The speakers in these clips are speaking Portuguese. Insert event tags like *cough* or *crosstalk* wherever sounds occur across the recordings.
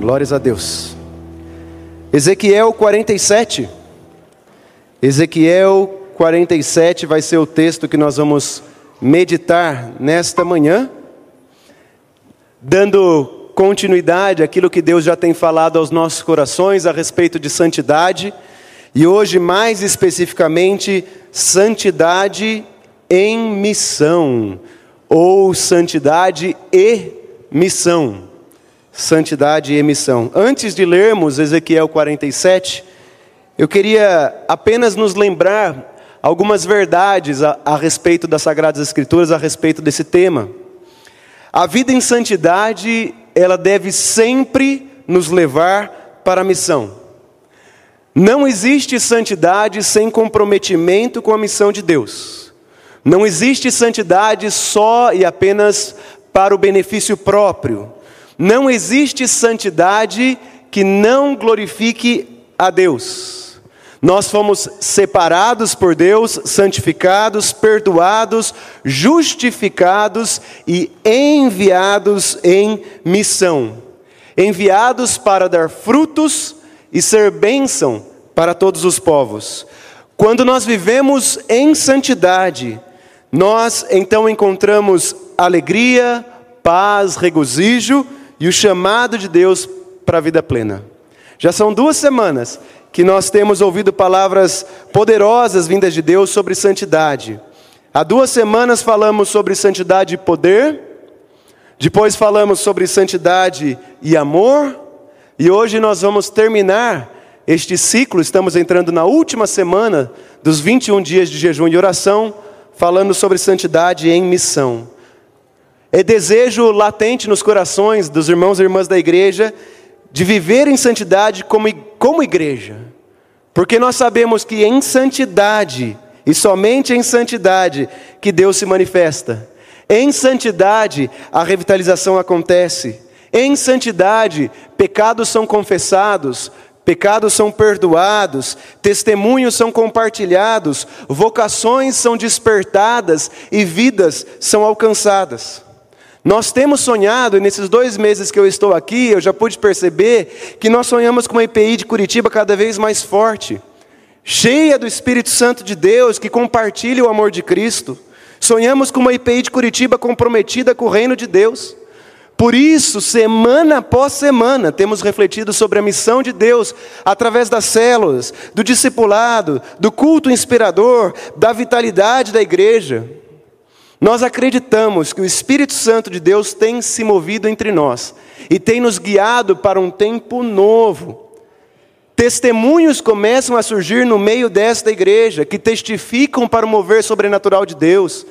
Glórias a Deus. Ezequiel 47. Ezequiel 47 vai ser o texto que nós vamos meditar nesta manhã, dando continuidade àquilo que Deus já tem falado aos nossos corações a respeito de santidade, e hoje, mais especificamente, santidade em missão, ou santidade e missão santidade e missão. Antes de lermos Ezequiel 47, eu queria apenas nos lembrar algumas verdades a, a, respeito das Sagradas Escrituras, a respeito desse tema. A vida em santidade, ela deve sempre nos levar para a missão. Não existe santidade sem comprometimento com a missão de Deus. Não existe santidade só e apenas para o benefício próprio. Não existe santidade que não glorifique a Deus. Nós fomos separados por Deus, santificados, perdoados, justificados e enviados em missão. Enviados para dar frutos e ser bênção para todos os povos. Quando nós vivemos em santidade, nós então encontramos alegria, paz, regozijo e o chamado de Deus para a vida plena. Já são duas semanas que nós temos ouvido palavras poderosas vindas de Deus sobre santidade. Há duas semanas falamos sobre santidade e poder, depois falamos sobre santidade e amor, e hoje nós vamos terminar este ciclo, estamos entrando na última semana dos 21 dias de jejum e oração, falando sobre santidade em missão. É desejo latente nos corações dos irmãos e irmãs da igreja de viver em santidade como, como igreja. Porque nós sabemos que em santidade, e somente em santidade, que Deus se manifesta. Em santidade, a revitalização acontece. Em santidade, pecados são confessados, pecados são perdoados, testemunhos são compartilhados, vocações são despertadas e vidas são alcançadas. Nós temos sonhado, e nesses dois meses que eu estou aqui, eu já pude perceber que nós sonhamos com uma IPI de Curitiba cada vez mais forte, cheia do Espírito Santo de Deus, que compartilha o amor de Cristo. Sonhamos com uma IPI de Curitiba comprometida com o reino de Deus. Por isso, semana após semana, temos refletido sobre a missão de Deus através das células, do discipulado, do culto inspirador, da vitalidade da igreja. Nós acreditamos que o Espírito Santo de Deus tem se movido entre nós e tem nos guiado para um tempo novo. Testemunhos começam a surgir no meio desta igreja que testificam para o mover sobrenatural de Deus.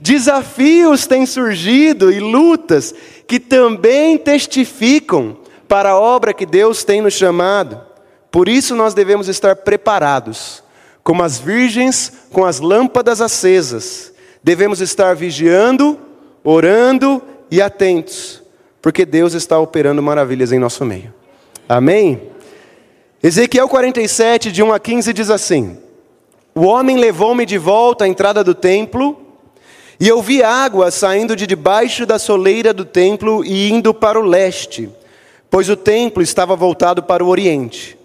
Desafios têm surgido e lutas que também testificam para a obra que Deus tem nos chamado. Por isso nós devemos estar preparados, como as virgens com as lâmpadas acesas Devemos estar vigiando, orando e atentos, porque Deus está operando maravilhas em nosso meio. Amém? Ezequiel 47, de 1 a 15, diz assim: O homem levou-me de volta à entrada do templo, e eu vi água saindo de debaixo da soleira do templo e indo para o leste, pois o templo estava voltado para o oriente.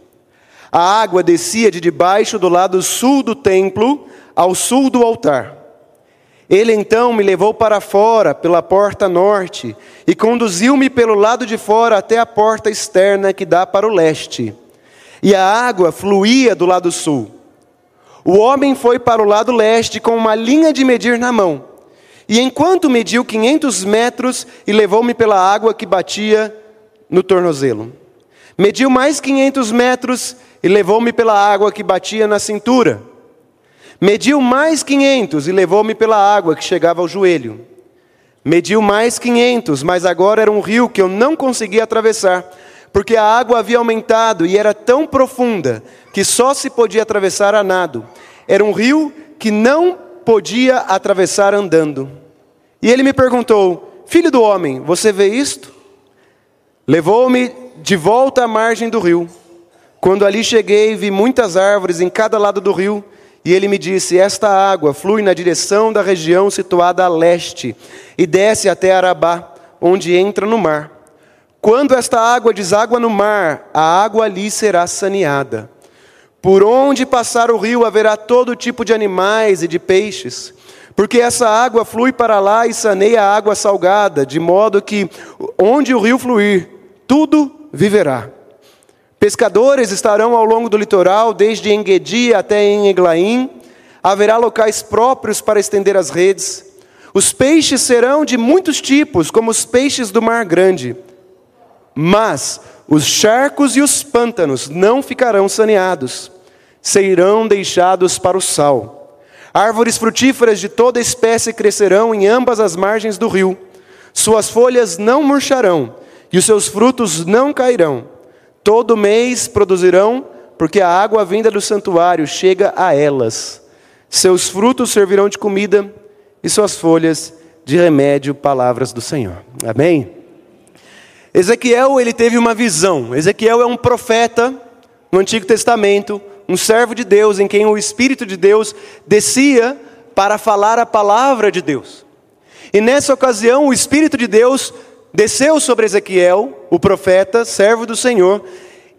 A água descia de debaixo do lado sul do templo ao sul do altar. Ele então me levou para fora, pela porta norte, e conduziu-me pelo lado de fora até a porta externa que dá para o leste. E a água fluía do lado sul. O homem foi para o lado leste com uma linha de medir na mão. E enquanto mediu quinhentos metros, e levou-me pela água que batia no tornozelo. Mediu mais quinhentos metros, e levou-me pela água que batia na cintura. Mediu mais quinhentos e levou-me pela água que chegava ao joelho. Mediu mais quinhentos, mas agora era um rio que eu não conseguia atravessar, porque a água havia aumentado e era tão profunda que só se podia atravessar a nado. Era um rio que não podia atravessar andando. E ele me perguntou: Filho do homem, você vê isto? Levou-me de volta à margem do rio. Quando ali cheguei, vi muitas árvores em cada lado do rio e ele me disse: Esta água flui na direção da região situada a leste e desce até Arabá, onde entra no mar. Quando esta água deságua no mar, a água ali será saneada. Por onde passar o rio haverá todo tipo de animais e de peixes, porque essa água flui para lá e saneia a água salgada, de modo que onde o rio fluir, tudo viverá. Pescadores estarão ao longo do litoral, desde Enguedi até em Eglaim. Haverá locais próprios para estender as redes. Os peixes serão de muitos tipos, como os peixes do mar grande. Mas os charcos e os pântanos não ficarão saneados, serão deixados para o sal. Árvores frutíferas de toda espécie crescerão em ambas as margens do rio. Suas folhas não murcharão e os seus frutos não cairão Todo mês produzirão, porque a água vinda do santuário chega a elas. Seus frutos servirão de comida e suas folhas de remédio, palavras do Senhor. Amém? Ezequiel, ele teve uma visão. Ezequiel é um profeta no Antigo Testamento, um servo de Deus em quem o Espírito de Deus descia para falar a palavra de Deus. E nessa ocasião, o Espírito de Deus desceu sobre Ezequiel, o profeta, servo do Senhor,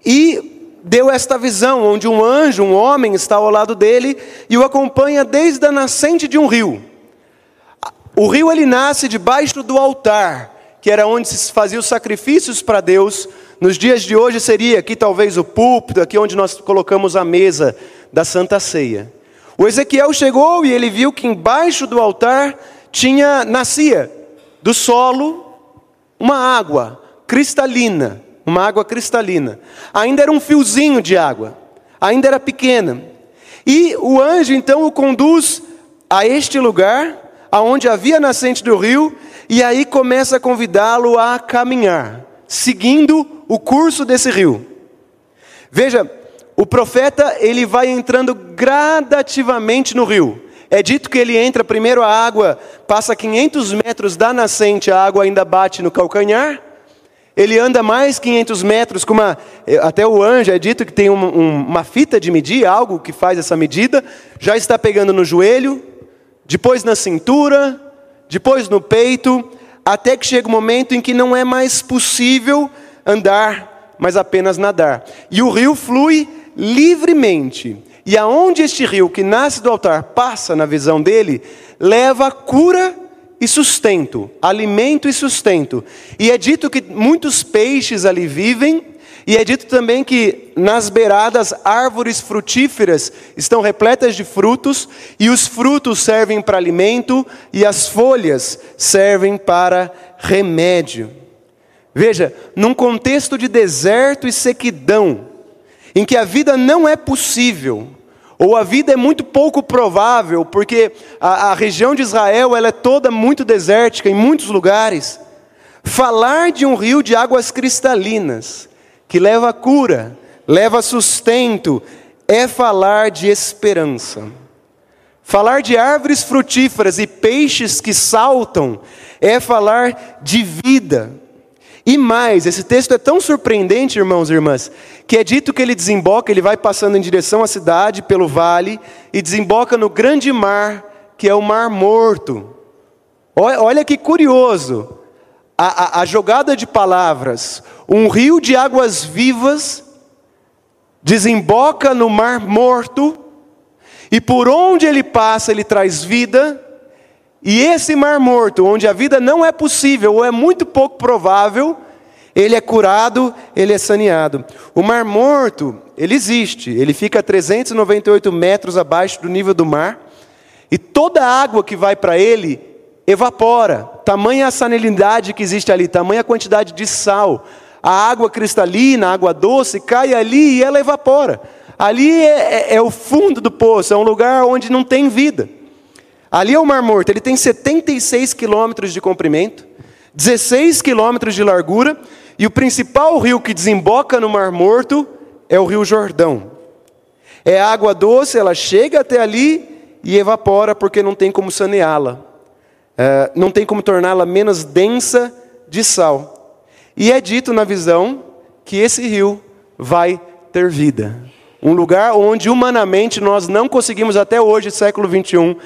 e deu esta visão, onde um anjo, um homem, está ao lado dele e o acompanha desde a nascente de um rio. O rio ele nasce debaixo do altar, que era onde se fazia os sacrifícios para Deus. Nos dias de hoje seria aqui talvez o púlpito, aqui onde nós colocamos a mesa da Santa Ceia. O Ezequiel chegou e ele viu que embaixo do altar tinha nascia do solo uma água cristalina, uma água cristalina. Ainda era um fiozinho de água, ainda era pequena. E o anjo então o conduz a este lugar, aonde havia nascente do rio, e aí começa a convidá-lo a caminhar, seguindo o curso desse rio. Veja, o profeta ele vai entrando gradativamente no rio. É dito que ele entra primeiro a água, passa 500 metros da nascente, a água ainda bate no calcanhar. Ele anda mais 500 metros com uma. Até o anjo é dito que tem uma, uma fita de medir, algo que faz essa medida. Já está pegando no joelho, depois na cintura, depois no peito, até que chega o um momento em que não é mais possível andar, mas apenas nadar. E o rio flui livremente. E aonde este rio que nasce do altar passa na visão dele, leva cura e sustento, alimento e sustento. E é dito que muitos peixes ali vivem, e é dito também que nas beiradas árvores frutíferas estão repletas de frutos, e os frutos servem para alimento, e as folhas servem para remédio. Veja, num contexto de deserto e sequidão, em que a vida não é possível, ou a vida é muito pouco provável, porque a, a região de Israel ela é toda muito desértica em muitos lugares. Falar de um rio de águas cristalinas, que leva cura, leva sustento, é falar de esperança. Falar de árvores frutíferas e peixes que saltam é falar de vida. E mais, esse texto é tão surpreendente, irmãos e irmãs, que é dito que ele desemboca, ele vai passando em direção à cidade, pelo vale, e desemboca no grande mar, que é o Mar Morto. Olha, que curioso, a, a, a jogada de palavras. Um rio de águas vivas desemboca no Mar Morto, e por onde ele passa, ele traz vida, e esse mar morto, onde a vida não é possível ou é muito pouco provável, ele é curado, ele é saneado. O mar morto, ele existe, ele fica a 398 metros abaixo do nível do mar, e toda a água que vai para ele evapora. Tamanha a salinidade que existe ali, tamanha a quantidade de sal. A água cristalina, a água doce, cai ali e ela evapora. Ali é, é, é o fundo do poço, é um lugar onde não tem vida. Ali é o Mar Morto, ele tem 76 quilômetros de comprimento, 16 quilômetros de largura, e o principal rio que desemboca no Mar Morto é o Rio Jordão. É água doce, ela chega até ali e evapora porque não tem como saneá-la, é, não tem como torná-la menos densa de sal. E é dito na visão que esse rio vai ter vida. Um lugar onde humanamente nós não conseguimos até hoje, século 21,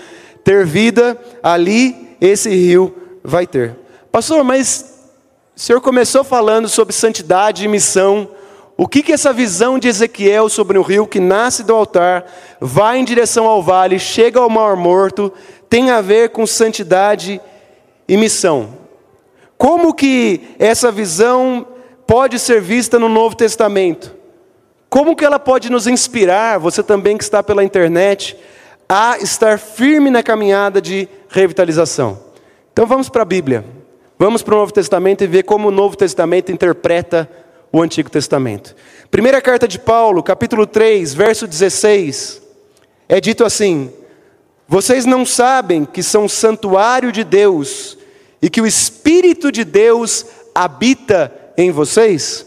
ter vida, ali esse rio vai ter. Pastor, mas o Senhor começou falando sobre santidade e missão. O que, que essa visão de Ezequiel sobre o rio que nasce do altar, vai em direção ao vale, chega ao mar morto, tem a ver com santidade e missão? Como que essa visão pode ser vista no Novo Testamento? Como que ela pode nos inspirar, você também que está pela internet, a estar firme na caminhada de revitalização? Então vamos para a Bíblia. Vamos para o Novo Testamento e ver como o Novo Testamento interpreta o Antigo Testamento. Primeira carta de Paulo, capítulo 3, verso 16, é dito assim: Vocês não sabem que são santuário de Deus e que o Espírito de Deus habita em vocês?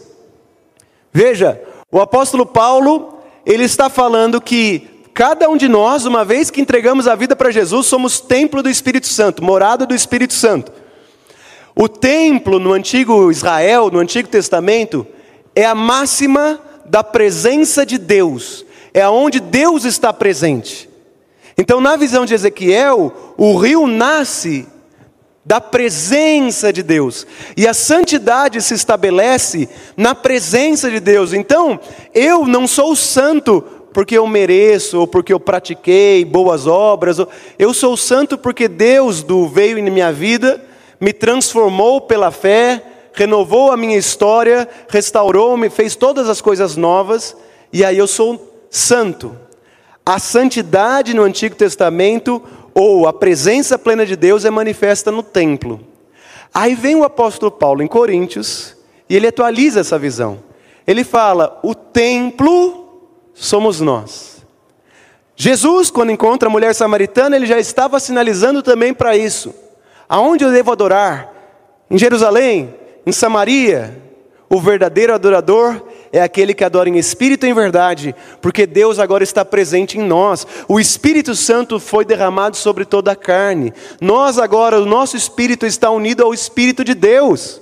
Veja, o apóstolo Paulo, ele está falando que cada um de nós, uma vez que entregamos a vida para Jesus, somos templo do Espírito Santo, morada do Espírito Santo. O templo no antigo Israel, no Antigo Testamento, é a máxima da presença de Deus, é aonde Deus está presente. Então, na visão de Ezequiel, o rio nasce da presença de Deus. E a santidade se estabelece na presença de Deus. Então, eu não sou santo porque eu mereço ou porque eu pratiquei boas obras. Eu sou santo porque Deus do veio em minha vida, me transformou pela fé, renovou a minha história, restaurou-me, fez todas as coisas novas, e aí eu sou santo. A santidade no Antigo Testamento ou a presença plena de Deus é manifesta no templo. Aí vem o apóstolo Paulo em Coríntios e ele atualiza essa visão. Ele fala: o templo somos nós. Jesus, quando encontra a mulher samaritana, ele já estava sinalizando também para isso. Aonde eu devo adorar? Em Jerusalém? Em Samaria? O verdadeiro adorador é aquele que adora em espírito e em verdade, porque Deus agora está presente em nós. O Espírito Santo foi derramado sobre toda a carne. Nós agora, o nosso espírito está unido ao Espírito de Deus.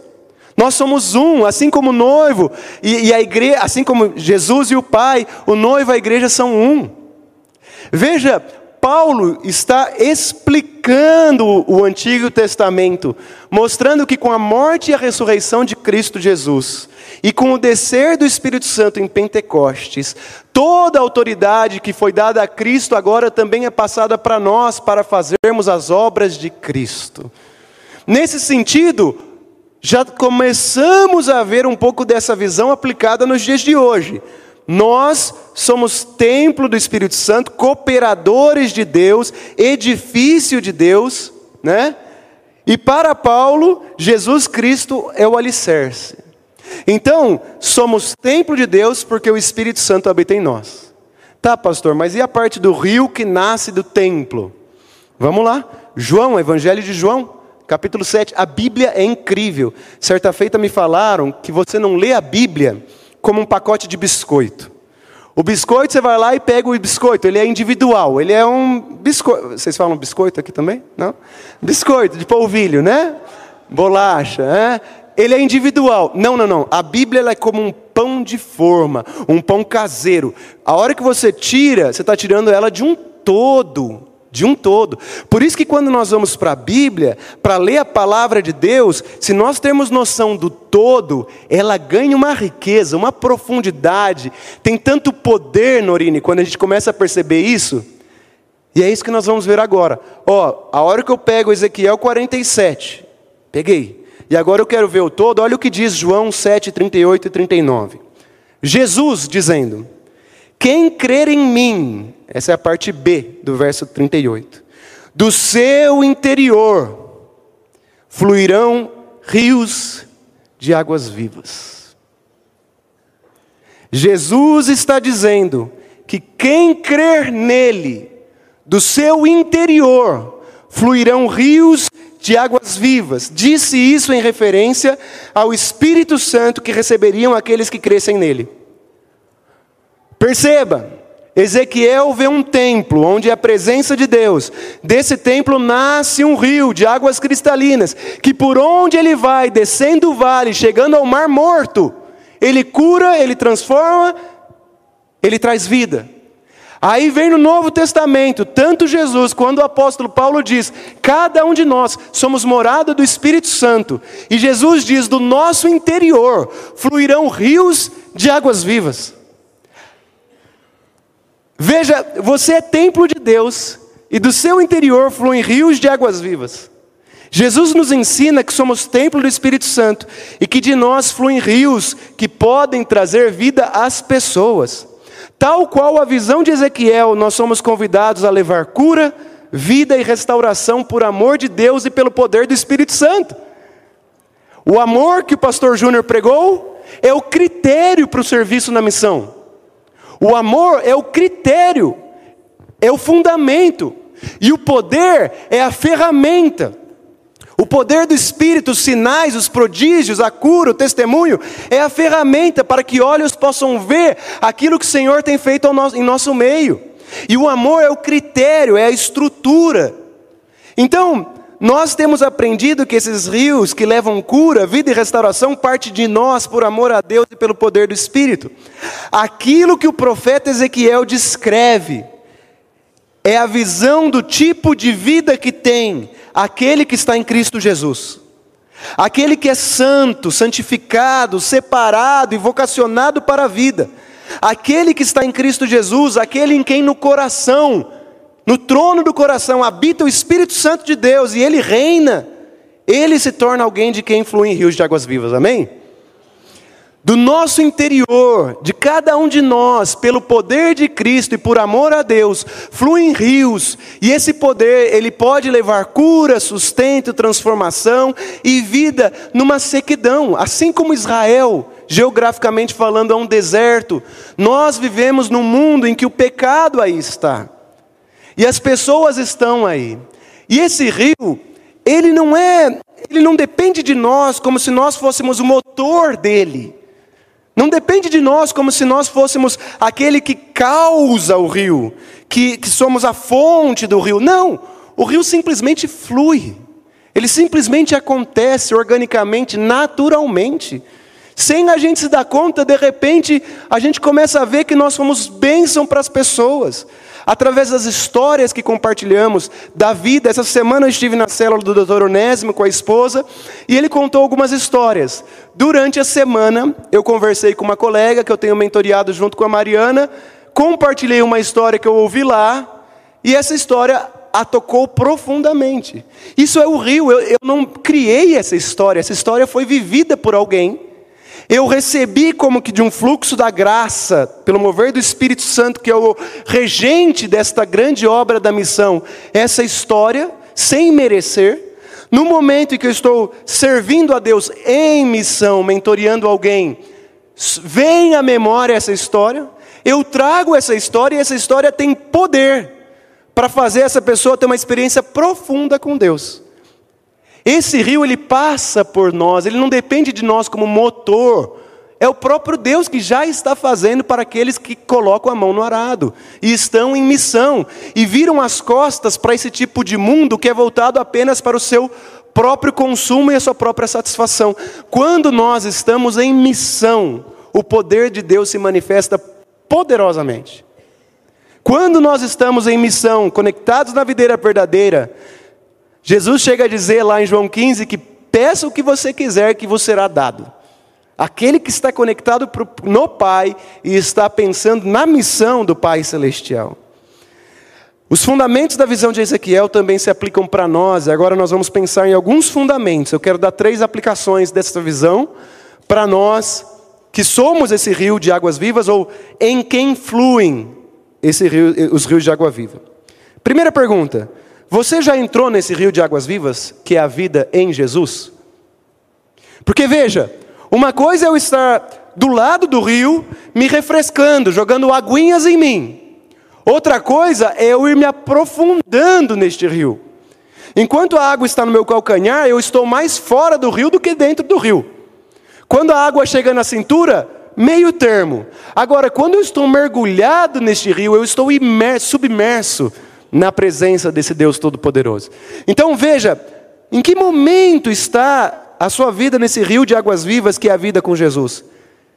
Nós somos um, assim como o noivo e, e a igreja, assim como Jesus e o Pai, o noivo e a igreja são um. Veja, Paulo está explicando o Antigo Testamento, mostrando que com a morte e a ressurreição de Cristo Jesus, e com o descer do Espírito Santo em Pentecostes, toda a autoridade que foi dada a Cristo agora também é passada para nós, para fazermos as obras de Cristo. Nesse sentido, já começamos a ver um pouco dessa visão aplicada nos dias de hoje. Nós somos templo do Espírito Santo, cooperadores de Deus, edifício de Deus, né? E para Paulo, Jesus Cristo é o alicerce. Então, somos templo de Deus porque o Espírito Santo habita em nós. Tá, pastor, mas e a parte do rio que nasce do templo? Vamos lá. João, Evangelho de João, capítulo 7. A Bíblia é incrível. Certa feita me falaram que você não lê a Bíblia como um pacote de biscoito. O biscoito, você vai lá e pega o biscoito, ele é individual, ele é um biscoito. Vocês falam biscoito aqui também? Não? Biscoito de polvilho, né? Bolacha, né? Ele é individual. Não, não, não. A Bíblia é como um pão de forma, um pão caseiro. A hora que você tira, você está tirando ela de um todo de um todo. Por isso que quando nós vamos para a Bíblia, para ler a palavra de Deus, se nós temos noção do todo, ela ganha uma riqueza, uma profundidade, tem tanto poder, Norine, quando a gente começa a perceber isso. E é isso que nós vamos ver agora. Ó, a hora que eu pego Ezequiel 47, peguei. E agora eu quero ver o todo, olha o que diz João 7, 38 e 39. Jesus dizendo: Quem crer em mim, essa é a parte B do verso 38. Do seu interior fluirão rios de águas vivas. Jesus está dizendo que quem crer nele, do seu interior fluirão rios de águas vivas. Disse isso em referência ao Espírito Santo que receberiam aqueles que crescem nele. Perceba, Ezequiel vê um templo onde é a presença de Deus. Desse templo nasce um rio de águas cristalinas, que por onde ele vai, descendo o vale, chegando ao mar morto, ele cura, ele transforma, ele traz vida. Aí vem no Novo Testamento, tanto Jesus quanto o apóstolo Paulo diz: cada um de nós somos morada do Espírito Santo. E Jesus diz: do nosso interior fluirão rios de águas vivas. Veja, você é templo de Deus e do seu interior fluem rios de águas vivas. Jesus nos ensina que somos templo do Espírito Santo e que de nós fluem rios que podem trazer vida às pessoas. Tal qual a visão de Ezequiel, nós somos convidados a levar cura, vida e restauração por amor de Deus e pelo poder do Espírito Santo. O amor que o pastor Júnior pregou é o critério para o serviço na missão. O amor é o critério, é o fundamento, e o poder é a ferramenta. O poder do Espírito, os sinais, os prodígios, a cura, o testemunho, é a ferramenta para que olhos possam ver aquilo que o Senhor tem feito em nosso meio. E o amor é o critério, é a estrutura. Então, nós temos aprendido que esses rios que levam cura, vida e restauração parte de nós por amor a Deus e pelo poder do Espírito. Aquilo que o profeta Ezequiel descreve é a visão do tipo de vida que tem aquele que está em Cristo Jesus. Aquele que é santo, santificado, separado e vocacionado para a vida. Aquele que está em Cristo Jesus, aquele em quem no coração, no trono do coração, habita o Espírito Santo de Deus e ele reina. Ele se torna alguém de quem fluem rios de águas vivas, amém? do nosso interior, de cada um de nós, pelo poder de Cristo e por amor a Deus, fluem rios, e esse poder, ele pode levar cura, sustento, transformação e vida numa sequidão, assim como Israel, geograficamente falando, é um deserto. Nós vivemos num mundo em que o pecado aí está. E as pessoas estão aí. E esse rio, ele não é, ele não depende de nós como se nós fôssemos o motor dele. Não depende de nós como se nós fôssemos aquele que causa o rio, que, que somos a fonte do rio. Não, o rio simplesmente flui. Ele simplesmente acontece organicamente, naturalmente. Sem a gente se dar conta, de repente, a gente começa a ver que nós somos bênção para as pessoas através das histórias que compartilhamos da vida. Essa semana eu estive na célula do Dr. Onésimo com a esposa e ele contou algumas histórias. Durante a semana, eu conversei com uma colega que eu tenho mentoriado junto com a Mariana, compartilhei uma história que eu ouvi lá e essa história a tocou profundamente. Isso é o rio, eu, eu não criei essa história, essa história foi vivida por alguém eu recebi como que de um fluxo da graça, pelo mover do Espírito Santo, que é o regente desta grande obra da missão, essa história, sem merecer. No momento em que eu estou servindo a Deus em missão, mentoreando alguém, vem à memória essa história, eu trago essa história e essa história tem poder para fazer essa pessoa ter uma experiência profunda com Deus. Esse rio ele passa por nós, ele não depende de nós como motor. É o próprio Deus que já está fazendo para aqueles que colocam a mão no arado e estão em missão e viram as costas para esse tipo de mundo que é voltado apenas para o seu próprio consumo e a sua própria satisfação. Quando nós estamos em missão, o poder de Deus se manifesta poderosamente. Quando nós estamos em missão, conectados na videira verdadeira, Jesus chega a dizer lá em João 15 que peça o que você quiser que vos será dado. Aquele que está conectado no Pai e está pensando na missão do Pai Celestial. Os fundamentos da visão de Ezequiel também se aplicam para nós, agora nós vamos pensar em alguns fundamentos. Eu quero dar três aplicações dessa visão para nós que somos esse rio de águas vivas ou em quem fluem esse rio, os rios de água viva. Primeira pergunta: você já entrou nesse rio de águas vivas, que é a vida em Jesus? Porque veja, uma coisa é eu estar do lado do rio, me refrescando, jogando aguinhas em mim. Outra coisa é eu ir me aprofundando neste rio. Enquanto a água está no meu calcanhar, eu estou mais fora do rio do que dentro do rio. Quando a água chega na cintura, meio termo. Agora, quando eu estou mergulhado neste rio, eu estou imerso, submerso na presença desse Deus Todo-Poderoso. Então veja, em que momento está a sua vida nesse rio de águas vivas que é a vida com Jesus?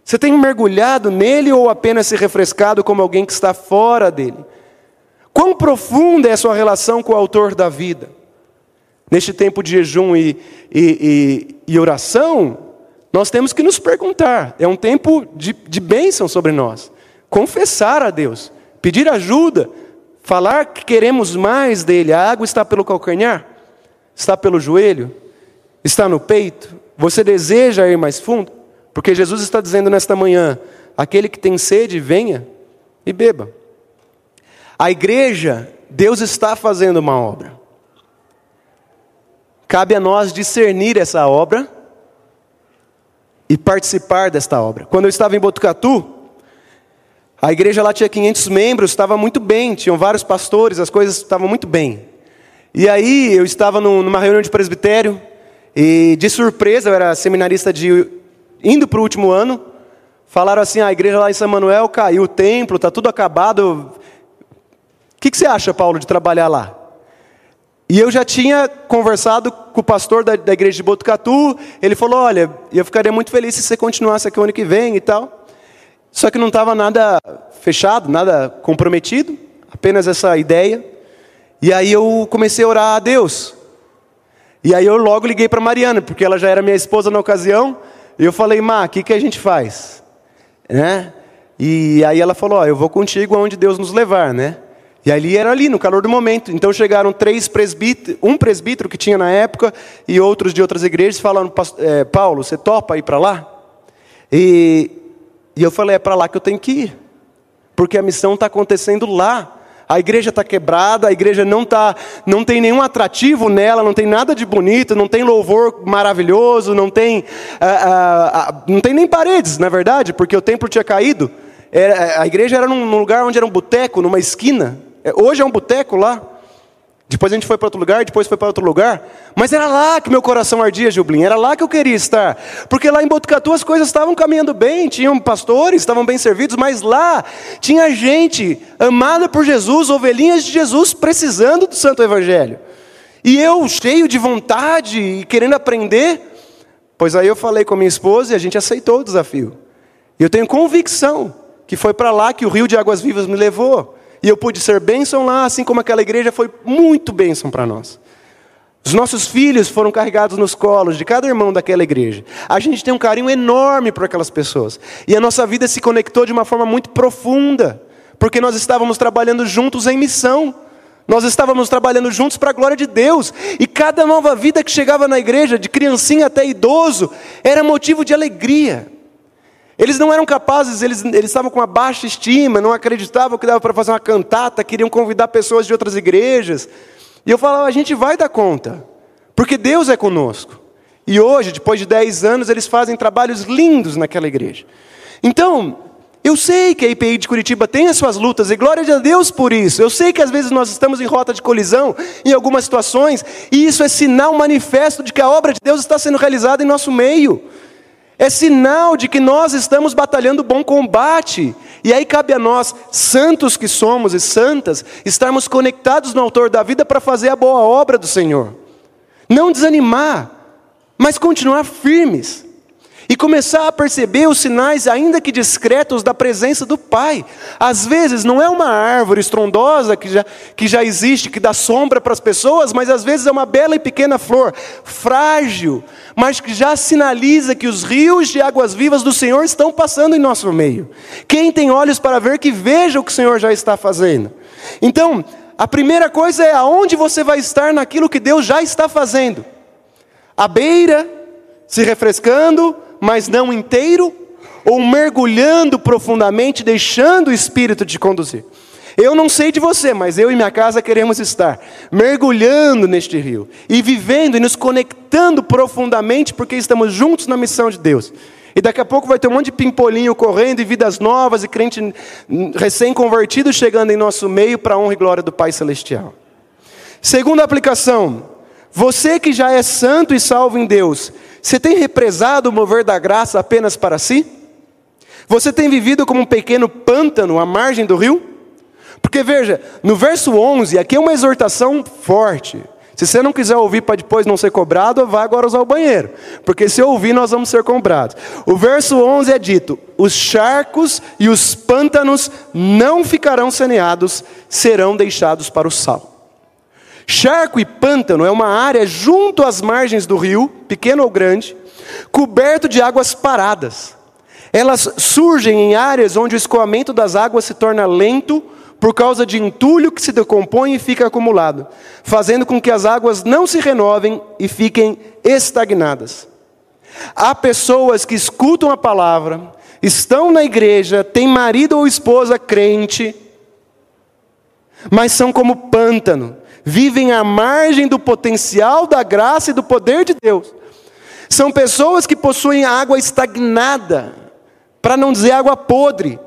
Você tem mergulhado nele ou apenas se refrescado como alguém que está fora dele? Quão profunda é a sua relação com o autor da vida? Neste tempo de jejum e, e, e, e oração, nós temos que nos perguntar. É um tempo de, de bênção sobre nós. Confessar a Deus, pedir ajuda, falar que queremos mais dele. A água está pelo calcanhar? Está pelo joelho? Está no peito? Você deseja ir mais fundo? Porque Jesus está dizendo nesta manhã: aquele que tem sede, venha e beba. A igreja, Deus está fazendo uma obra. Cabe a nós discernir essa obra e participar desta obra. Quando eu estava em Botucatu, a igreja lá tinha 500 membros, estava muito bem, tinham vários pastores, as coisas estavam muito bem. E aí eu estava numa reunião de presbitério, e de surpresa, eu era seminarista de indo para o último ano, falaram assim: ah, a igreja lá em São Manuel caiu o templo, está tudo acabado. O que, que você acha, Paulo, de trabalhar lá? E eu já tinha conversado com o pastor da, da igreja de Botucatu, ele falou: Olha, eu ficaria muito feliz se você continuasse aqui o ano que vem e tal. Só que não estava nada fechado, nada comprometido, apenas essa ideia. E aí eu comecei a orar a Deus. E aí eu logo liguei para Mariana, porque ela já era minha esposa na ocasião. E eu falei, Má, o que, que a gente faz? Né? E aí ela falou: eu vou contigo aonde Deus nos levar, né? E ali era ali, no calor do momento. Então chegaram três presbíteros, um presbítero que tinha na época e outros de outras igrejas, falando: é, Paulo, você topa ir para lá? E, e eu falei: é para lá que eu tenho que ir, porque a missão está acontecendo lá. A igreja está quebrada, a igreja não tá, não tem nenhum atrativo nela, não tem nada de bonito, não tem louvor maravilhoso, não tem, ah, ah, ah, não tem nem paredes, na verdade, porque o templo tinha caído. Era, a igreja era num lugar onde era um boteco, numa esquina, é, hoje é um boteco lá. Depois a gente foi para outro lugar, depois foi para outro lugar. Mas era lá que meu coração ardia, Jublin. Era lá que eu queria estar. Porque lá em Botucatu as coisas estavam caminhando bem, tinham pastores, estavam bem servidos, mas lá tinha gente amada por Jesus, ovelhinhas de Jesus, precisando do Santo Evangelho. E eu, cheio de vontade e querendo aprender, pois aí eu falei com a minha esposa e a gente aceitou o desafio. E eu tenho convicção que foi para lá que o rio de águas vivas me levou. E eu pude ser bênção lá, assim como aquela igreja foi muito bênção para nós. Os nossos filhos foram carregados nos colos de cada irmão daquela igreja. A gente tem um carinho enorme por aquelas pessoas. E a nossa vida se conectou de uma forma muito profunda, porque nós estávamos trabalhando juntos em missão. Nós estávamos trabalhando juntos para a glória de Deus. E cada nova vida que chegava na igreja, de criancinha até idoso, era motivo de alegria. Eles não eram capazes, eles, eles estavam com uma baixa estima, não acreditavam que dava para fazer uma cantata, queriam convidar pessoas de outras igrejas. E eu falava, a gente vai dar conta, porque Deus é conosco. E hoje, depois de 10 anos, eles fazem trabalhos lindos naquela igreja. Então, eu sei que a IPI de Curitiba tem as suas lutas, e glória a Deus por isso. Eu sei que às vezes nós estamos em rota de colisão em algumas situações, e isso é sinal manifesto de que a obra de Deus está sendo realizada em nosso meio. É sinal de que nós estamos batalhando bom combate. E aí cabe a nós, santos que somos e santas, estarmos conectados no Autor da vida para fazer a boa obra do Senhor. Não desanimar, mas continuar firmes e começar a perceber os sinais, ainda que discretos, da presença do Pai. Às vezes não é uma árvore estrondosa que já, que já existe, que dá sombra para as pessoas, mas às vezes é uma bela e pequena flor, frágil, mas que já sinaliza que os rios de águas vivas do Senhor estão passando em nosso meio. Quem tem olhos para ver, que veja o que o Senhor já está fazendo. Então, a primeira coisa é aonde você vai estar naquilo que Deus já está fazendo. À beira, se refrescando, mas não inteiro, ou mergulhando profundamente, deixando o Espírito te conduzir. Eu não sei de você, mas eu e minha casa queremos estar mergulhando neste rio e vivendo e nos conectando profundamente, porque estamos juntos na missão de Deus. E daqui a pouco vai ter um monte de pimpolinho correndo e vidas novas e crente recém-convertido chegando em nosso meio para a honra e glória do Pai Celestial. Segunda aplicação: você que já é santo e salvo em Deus, você tem represado o mover da graça apenas para si? Você tem vivido como um pequeno pântano à margem do rio? Porque veja, no verso 11, aqui é uma exortação forte. Se você não quiser ouvir para depois não ser cobrado, vá agora usar o banheiro. Porque se ouvir, nós vamos ser cobrados. O verso 11 é dito: Os charcos e os pântanos não ficarão saneados, serão deixados para o sal. Charco e pântano é uma área junto às margens do rio, pequeno ou grande, coberto de águas paradas. Elas surgem em áreas onde o escoamento das águas se torna lento por causa de entulho que se decompõe e fica acumulado, fazendo com que as águas não se renovem e fiquem estagnadas. Há pessoas que escutam a palavra, estão na igreja, têm marido ou esposa crente, mas são como pântano, vivem à margem do potencial da graça e do poder de Deus. São pessoas que possuem água estagnada, para não dizer água podre.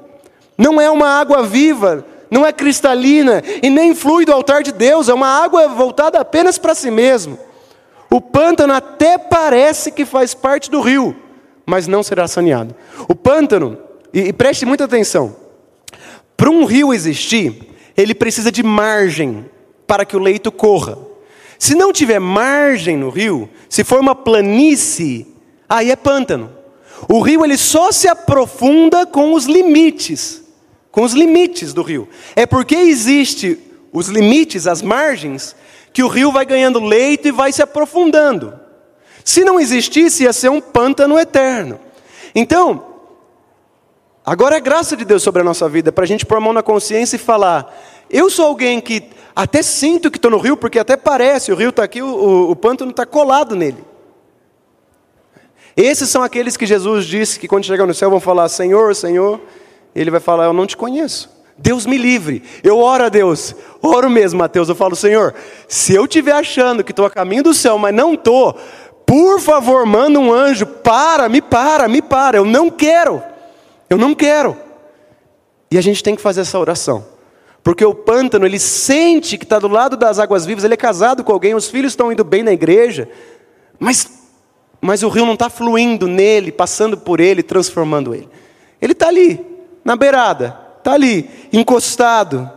Não é uma água viva, não é cristalina e nem flui do altar de Deus, é uma água voltada apenas para si mesmo. O pântano até parece que faz parte do rio, mas não será saneado. O pântano, e, e preste muita atenção, para um rio existir, ele precisa de margem para que o leito corra. Se não tiver margem no rio, se for uma planície, aí é pântano. O rio ele só se aprofunda com os limites com os limites do rio. É porque existe os limites, as margens, que o rio vai ganhando leito e vai se aprofundando. Se não existisse, ia ser um pântano eterno. Então, agora é graça de Deus sobre a nossa vida, para a gente pôr a mão na consciência e falar: eu sou alguém que até sinto que estou no rio, porque até parece, o rio está aqui, o, o, o pântano está colado nele. Esses são aqueles que Jesus disse que quando chegar no céu vão falar: Senhor, Senhor, ele vai falar: Eu não te conheço. Deus me livre. Eu oro a Deus. Oro mesmo, Mateus. Eu falo: Senhor, se eu estiver achando que estou a caminho do céu, mas não estou, por favor, manda um anjo. Para, me para, me para. Eu não quero. Eu não quero. E a gente tem que fazer essa oração. Porque o pântano, ele sente que está do lado das águas vivas, ele é casado com alguém, os filhos estão indo bem na igreja, mas, mas o rio não está fluindo nele, passando por ele, transformando ele. Ele está ali, na beirada, está ali, encostado.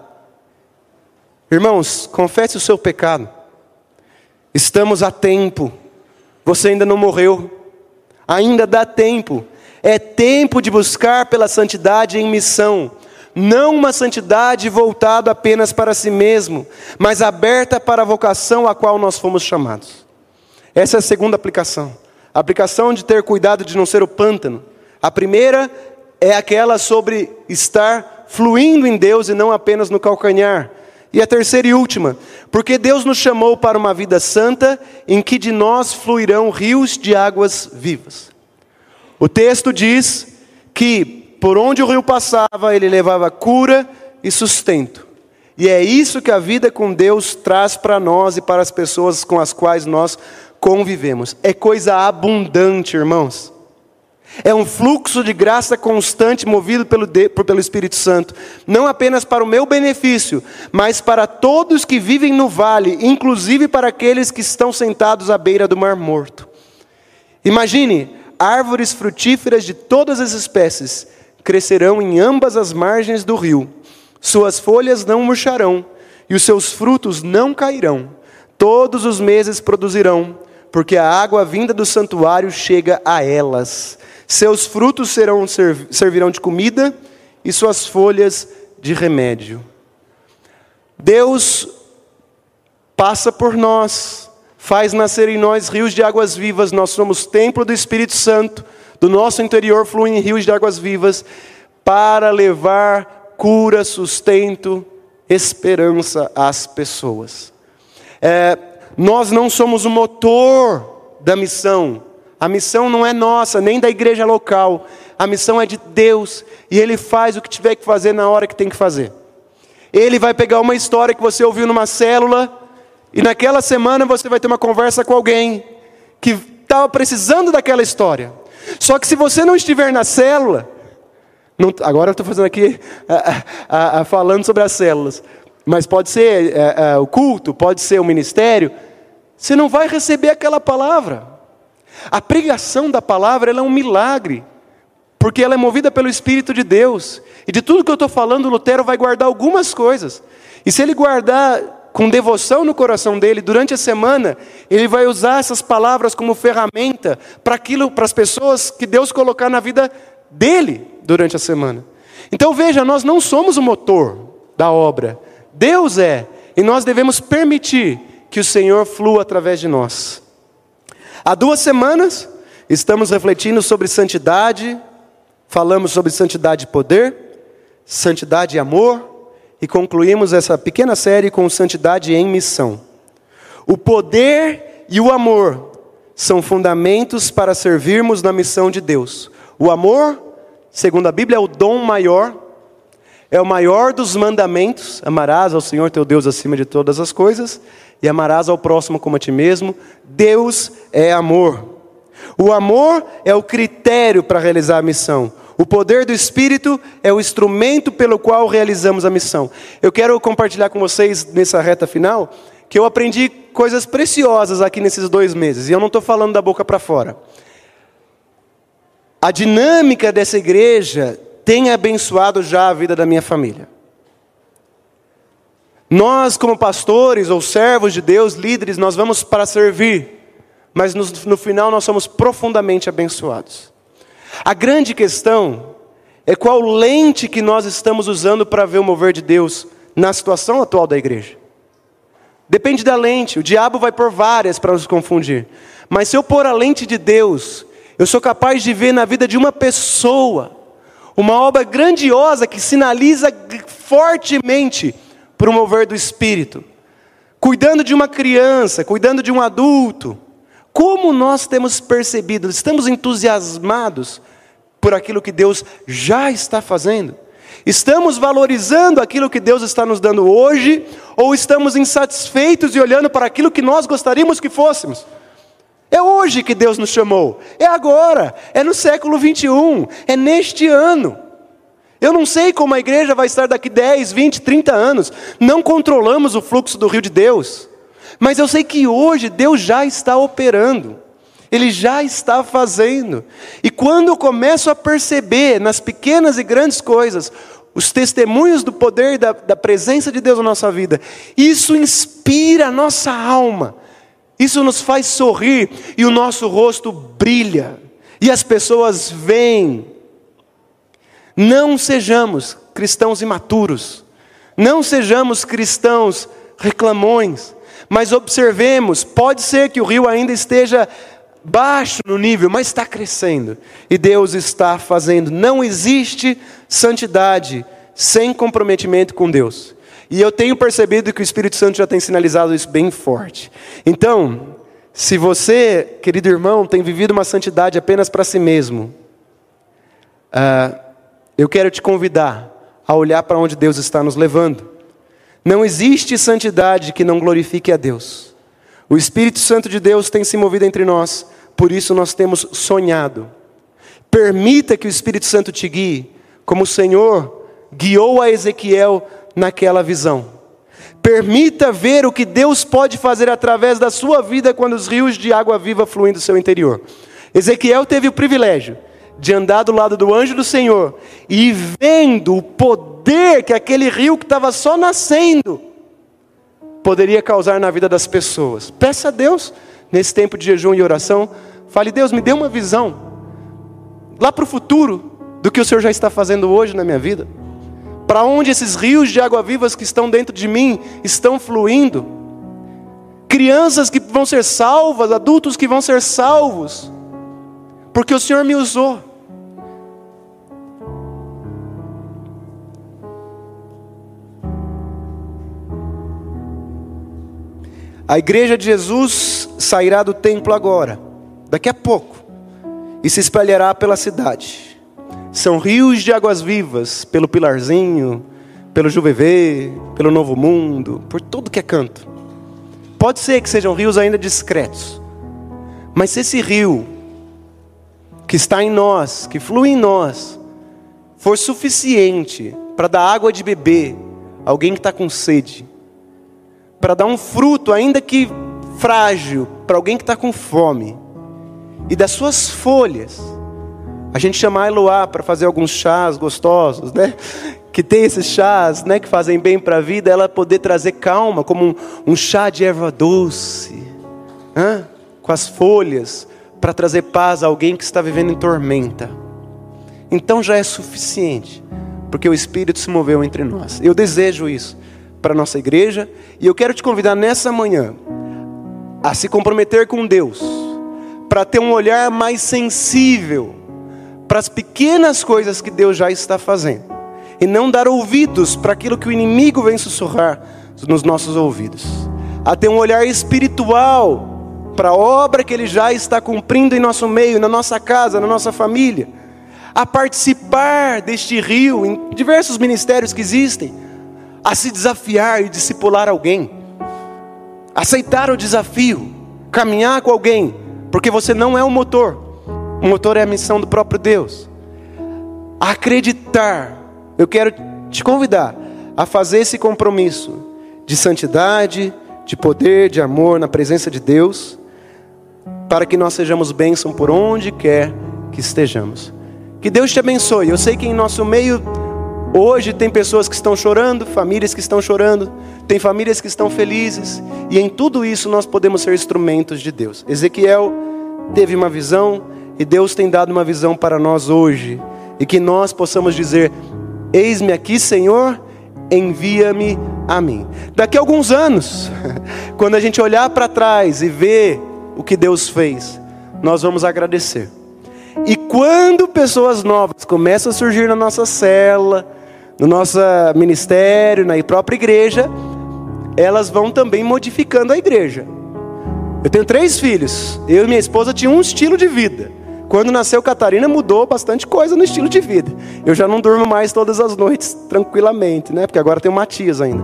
Irmãos, confesse o seu pecado. Estamos a tempo. Você ainda não morreu. Ainda dá tempo. É tempo de buscar pela santidade em missão. Não uma santidade voltada apenas para si mesmo, mas aberta para a vocação a qual nós fomos chamados. Essa é a segunda aplicação. A aplicação de ter cuidado de não ser o pântano. A primeira é aquela sobre estar fluindo em Deus e não apenas no calcanhar. E a terceira e última, porque Deus nos chamou para uma vida santa em que de nós fluirão rios de águas vivas. O texto diz que por onde o rio passava, ele levava cura e sustento. E é isso que a vida com Deus traz para nós e para as pessoas com as quais nós convivemos. É coisa abundante, irmãos. É um fluxo de graça constante movido pelo, pelo Espírito Santo, não apenas para o meu benefício, mas para todos que vivem no vale, inclusive para aqueles que estão sentados à beira do Mar Morto. Imagine árvores frutíferas de todas as espécies crescerão em ambas as margens do rio, suas folhas não murcharão e os seus frutos não cairão. Todos os meses produzirão, porque a água vinda do santuário chega a elas. Seus frutos serão, servirão de comida e suas folhas de remédio. Deus passa por nós, faz nascer em nós rios de águas vivas, nós somos templo do Espírito Santo, do nosso interior fluem rios de águas vivas para levar cura, sustento, esperança às pessoas. É, nós não somos o motor da missão, a missão não é nossa, nem da igreja local. A missão é de Deus. E Ele faz o que tiver que fazer na hora que tem que fazer. Ele vai pegar uma história que você ouviu numa célula. E naquela semana você vai ter uma conversa com alguém que estava precisando daquela história. Só que se você não estiver na célula, não, agora eu estou fazendo aqui falando sobre as células, mas pode ser é, é, o culto, pode ser o ministério, você não vai receber aquela palavra. A pregação da palavra é um milagre, porque ela é movida pelo Espírito de Deus. E de tudo que eu estou falando, Lutero vai guardar algumas coisas. E se ele guardar com devoção no coração dele, durante a semana, ele vai usar essas palavras como ferramenta para aquilo, para as pessoas que Deus colocar na vida dele durante a semana. Então veja, nós não somos o motor da obra. Deus é, e nós devemos permitir que o Senhor flua através de nós. Há duas semanas estamos refletindo sobre santidade, falamos sobre santidade e poder, santidade e amor, e concluímos essa pequena série com santidade em missão. O poder e o amor são fundamentos para servirmos na missão de Deus. O amor, segundo a Bíblia, é o dom maior é o maior dos mandamentos: amarás ao Senhor teu Deus acima de todas as coisas e amarás ao próximo como a ti mesmo. Deus é amor. O amor é o critério para realizar a missão. O poder do Espírito é o instrumento pelo qual realizamos a missão. Eu quero compartilhar com vocês nessa reta final que eu aprendi coisas preciosas aqui nesses dois meses. E eu não estou falando da boca para fora. A dinâmica dessa igreja tem abençoado já a vida da minha família. Nós, como pastores ou servos de Deus, líderes, nós vamos para servir, mas no, no final nós somos profundamente abençoados. A grande questão é qual lente que nós estamos usando para ver o mover de Deus na situação atual da igreja. Depende da lente, o diabo vai por várias para nos confundir. Mas se eu pôr a lente de Deus, eu sou capaz de ver na vida de uma pessoa uma obra grandiosa que sinaliza fortemente para o mover do Espírito. Cuidando de uma criança, cuidando de um adulto. Como nós temos percebido, estamos entusiasmados por aquilo que Deus já está fazendo? Estamos valorizando aquilo que Deus está nos dando hoje, ou estamos insatisfeitos e olhando para aquilo que nós gostaríamos que fôssemos? É hoje que Deus nos chamou, é agora, é no século 21, é neste ano. Eu não sei como a igreja vai estar daqui 10, 20, 30 anos, não controlamos o fluxo do rio de Deus, mas eu sei que hoje Deus já está operando, Ele já está fazendo, e quando eu começo a perceber nas pequenas e grandes coisas, os testemunhos do poder da, da presença de Deus na nossa vida, isso inspira a nossa alma. Isso nos faz sorrir e o nosso rosto brilha, e as pessoas veem. Não sejamos cristãos imaturos, não sejamos cristãos reclamões, mas observemos: pode ser que o rio ainda esteja baixo no nível, mas está crescendo, e Deus está fazendo. Não existe santidade sem comprometimento com Deus. E eu tenho percebido que o Espírito Santo já tem sinalizado isso bem forte. Então, se você, querido irmão, tem vivido uma santidade apenas para si mesmo, uh, eu quero te convidar a olhar para onde Deus está nos levando. Não existe santidade que não glorifique a Deus. O Espírito Santo de Deus tem se movido entre nós, por isso nós temos sonhado. Permita que o Espírito Santo te guie, como o Senhor guiou a Ezequiel naquela visão. Permita ver o que Deus pode fazer através da sua vida quando os rios de água viva fluem do seu interior. Ezequiel teve o privilégio de andar do lado do anjo do Senhor e vendo o poder que aquele rio que estava só nascendo poderia causar na vida das pessoas. Peça a Deus, nesse tempo de jejum e oração, fale: Deus, me dê uma visão lá para o futuro do que o Senhor já está fazendo hoje na minha vida. Para onde esses rios de água vivas que estão dentro de mim estão fluindo? Crianças que vão ser salvas, adultos que vão ser salvos, porque o Senhor me usou. A igreja de Jesus sairá do templo agora, daqui a pouco, e se espalhará pela cidade. São rios de águas vivas pelo Pilarzinho, pelo Juvevê, pelo Novo Mundo, por tudo que é canto. Pode ser que sejam rios ainda discretos, mas se esse rio que está em nós, que flui em nós, for suficiente para dar água de beber a alguém que está com sede, para dar um fruto, ainda que frágil, para alguém que está com fome, e das suas folhas, a gente chama a Eloá para fazer alguns chás gostosos, né? que tem esses chás, né, que fazem bem para a vida, ela poder trazer calma, como um, um chá de erva doce, hein? com as folhas, para trazer paz a alguém que está vivendo em tormenta. Então já é suficiente, porque o Espírito se moveu entre nós. Eu desejo isso para a nossa igreja, e eu quero te convidar nessa manhã a se comprometer com Deus, para ter um olhar mais sensível para as pequenas coisas que Deus já está fazendo, e não dar ouvidos para aquilo que o inimigo vem sussurrar nos nossos ouvidos, a ter um olhar espiritual para a obra que Ele já está cumprindo em nosso meio, na nossa casa, na nossa família, a participar deste rio em diversos ministérios que existem, a se desafiar e discipular alguém, aceitar o desafio, caminhar com alguém, porque você não é o motor, o motor é a missão do próprio Deus. Acreditar, eu quero te convidar a fazer esse compromisso de santidade, de poder, de amor na presença de Deus, para que nós sejamos bênção por onde quer que estejamos. Que Deus te abençoe. Eu sei que em nosso meio Hoje tem pessoas que estão chorando, famílias que estão chorando, tem famílias que estão felizes, e em tudo isso nós podemos ser instrumentos de Deus. Ezequiel teve uma visão, e Deus tem dado uma visão para nós hoje, e que nós possamos dizer: Eis-me aqui, Senhor, envia-me a mim. Daqui a alguns anos, *laughs* quando a gente olhar para trás e ver o que Deus fez, nós vamos agradecer. E quando pessoas novas começam a surgir na nossa cela, no nosso ministério, na própria igreja, elas vão também modificando a igreja. Eu tenho três filhos. Eu e minha esposa tinham um estilo de vida. Quando nasceu Catarina, mudou bastante coisa no estilo de vida. Eu já não durmo mais todas as noites tranquilamente, né? Porque agora tem o Matias ainda.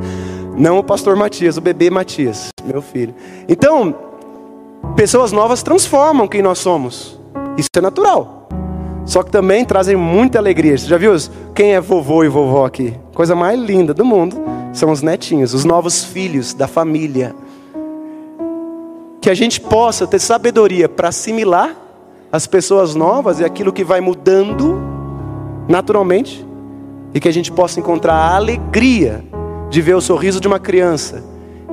Não o pastor Matias, o bebê Matias, meu filho. Então, pessoas novas transformam quem nós somos. Isso é natural. Só que também trazem muita alegria. Você já viu quem é vovô e vovó aqui? Coisa mais linda do mundo são os netinhos, os novos filhos da família. Que a gente possa ter sabedoria para assimilar as pessoas novas e aquilo que vai mudando naturalmente, e que a gente possa encontrar a alegria de ver o sorriso de uma criança,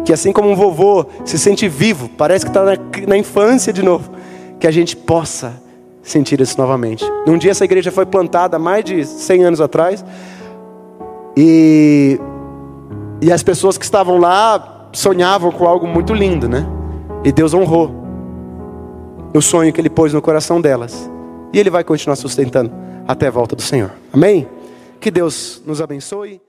que assim como um vovô se sente vivo, parece que está na, na infância de novo, que a gente possa sentir isso novamente. Um dia essa igreja foi plantada mais de 100 anos atrás. E, e as pessoas que estavam lá sonhavam com algo muito lindo, né? E Deus honrou o sonho que Ele pôs no coração delas. E Ele vai continuar sustentando até a volta do Senhor. Amém? Que Deus nos abençoe.